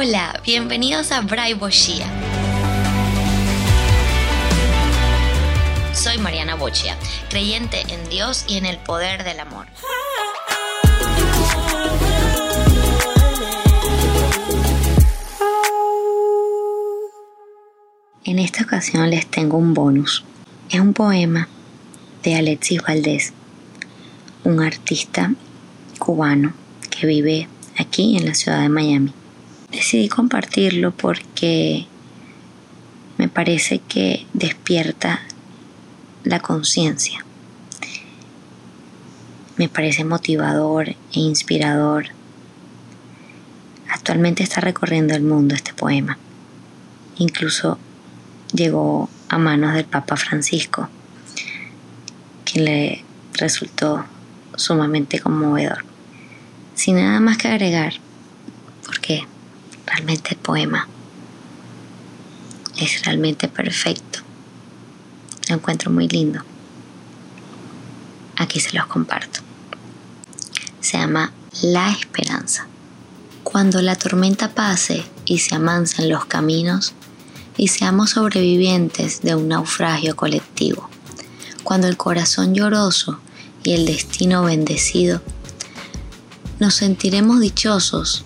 Hola, bienvenidos a Braibo Shia. Soy Mariana Bochia, creyente en Dios y en el poder del amor. En esta ocasión les tengo un bonus. Es un poema de Alexis Valdés, un artista cubano que vive aquí en la ciudad de Miami. Decidí compartirlo porque me parece que despierta la conciencia. Me parece motivador e inspirador. Actualmente está recorriendo el mundo este poema. Incluso llegó a manos del Papa Francisco, quien le resultó sumamente conmovedor. Sin nada más que agregar, el poema es realmente perfecto. Lo encuentro muy lindo. Aquí se los comparto. Se llama La Esperanza. Cuando la tormenta pase y se amansan los caminos y seamos sobrevivientes de un naufragio colectivo. Cuando el corazón lloroso y el destino bendecido, nos sentiremos dichosos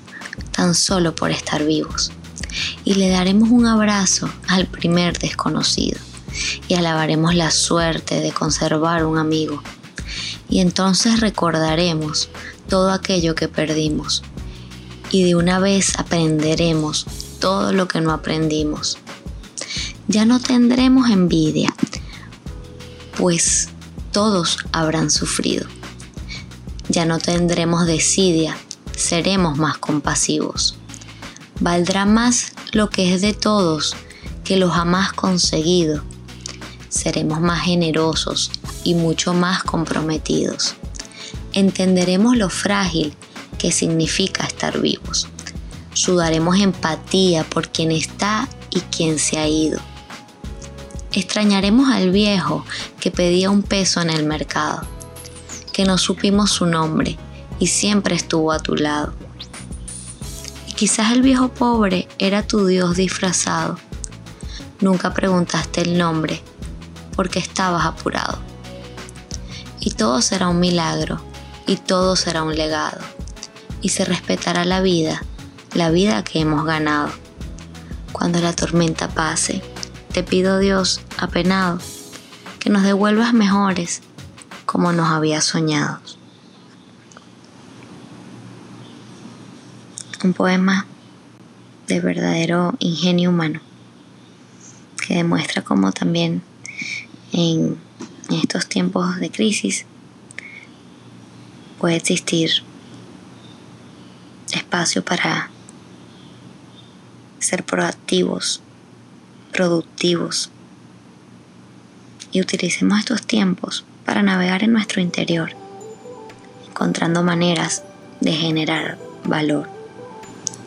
tan solo por estar vivos y le daremos un abrazo al primer desconocido y alabaremos la suerte de conservar un amigo. Y entonces recordaremos todo aquello que perdimos y de una vez aprenderemos todo lo que no aprendimos. Ya no tendremos envidia, pues todos habrán sufrido. Ya no tendremos desidia, seremos más compasivos. Valdrá más lo que es de todos que lo jamás conseguido seremos más generosos y mucho más comprometidos. Entenderemos lo frágil que significa estar vivos. Sudaremos empatía por quien está y quien se ha ido. Extrañaremos al viejo que pedía un peso en el mercado, que no supimos su nombre y siempre estuvo a tu lado. Y quizás el viejo pobre era tu Dios disfrazado. Nunca preguntaste el nombre porque estabas apurado. Y todo será un milagro, y todo será un legado, y se respetará la vida, la vida que hemos ganado. Cuando la tormenta pase, te pido Dios, apenado, que nos devuelvas mejores como nos habías soñado. Un poema de verdadero ingenio humano que demuestra cómo también en, estos tiempos de crisis puede existir espacio para ser proactivos, productivos y utilicemos estos tiempos para navegar en nuestro interior, encontrando maneras de generar valor.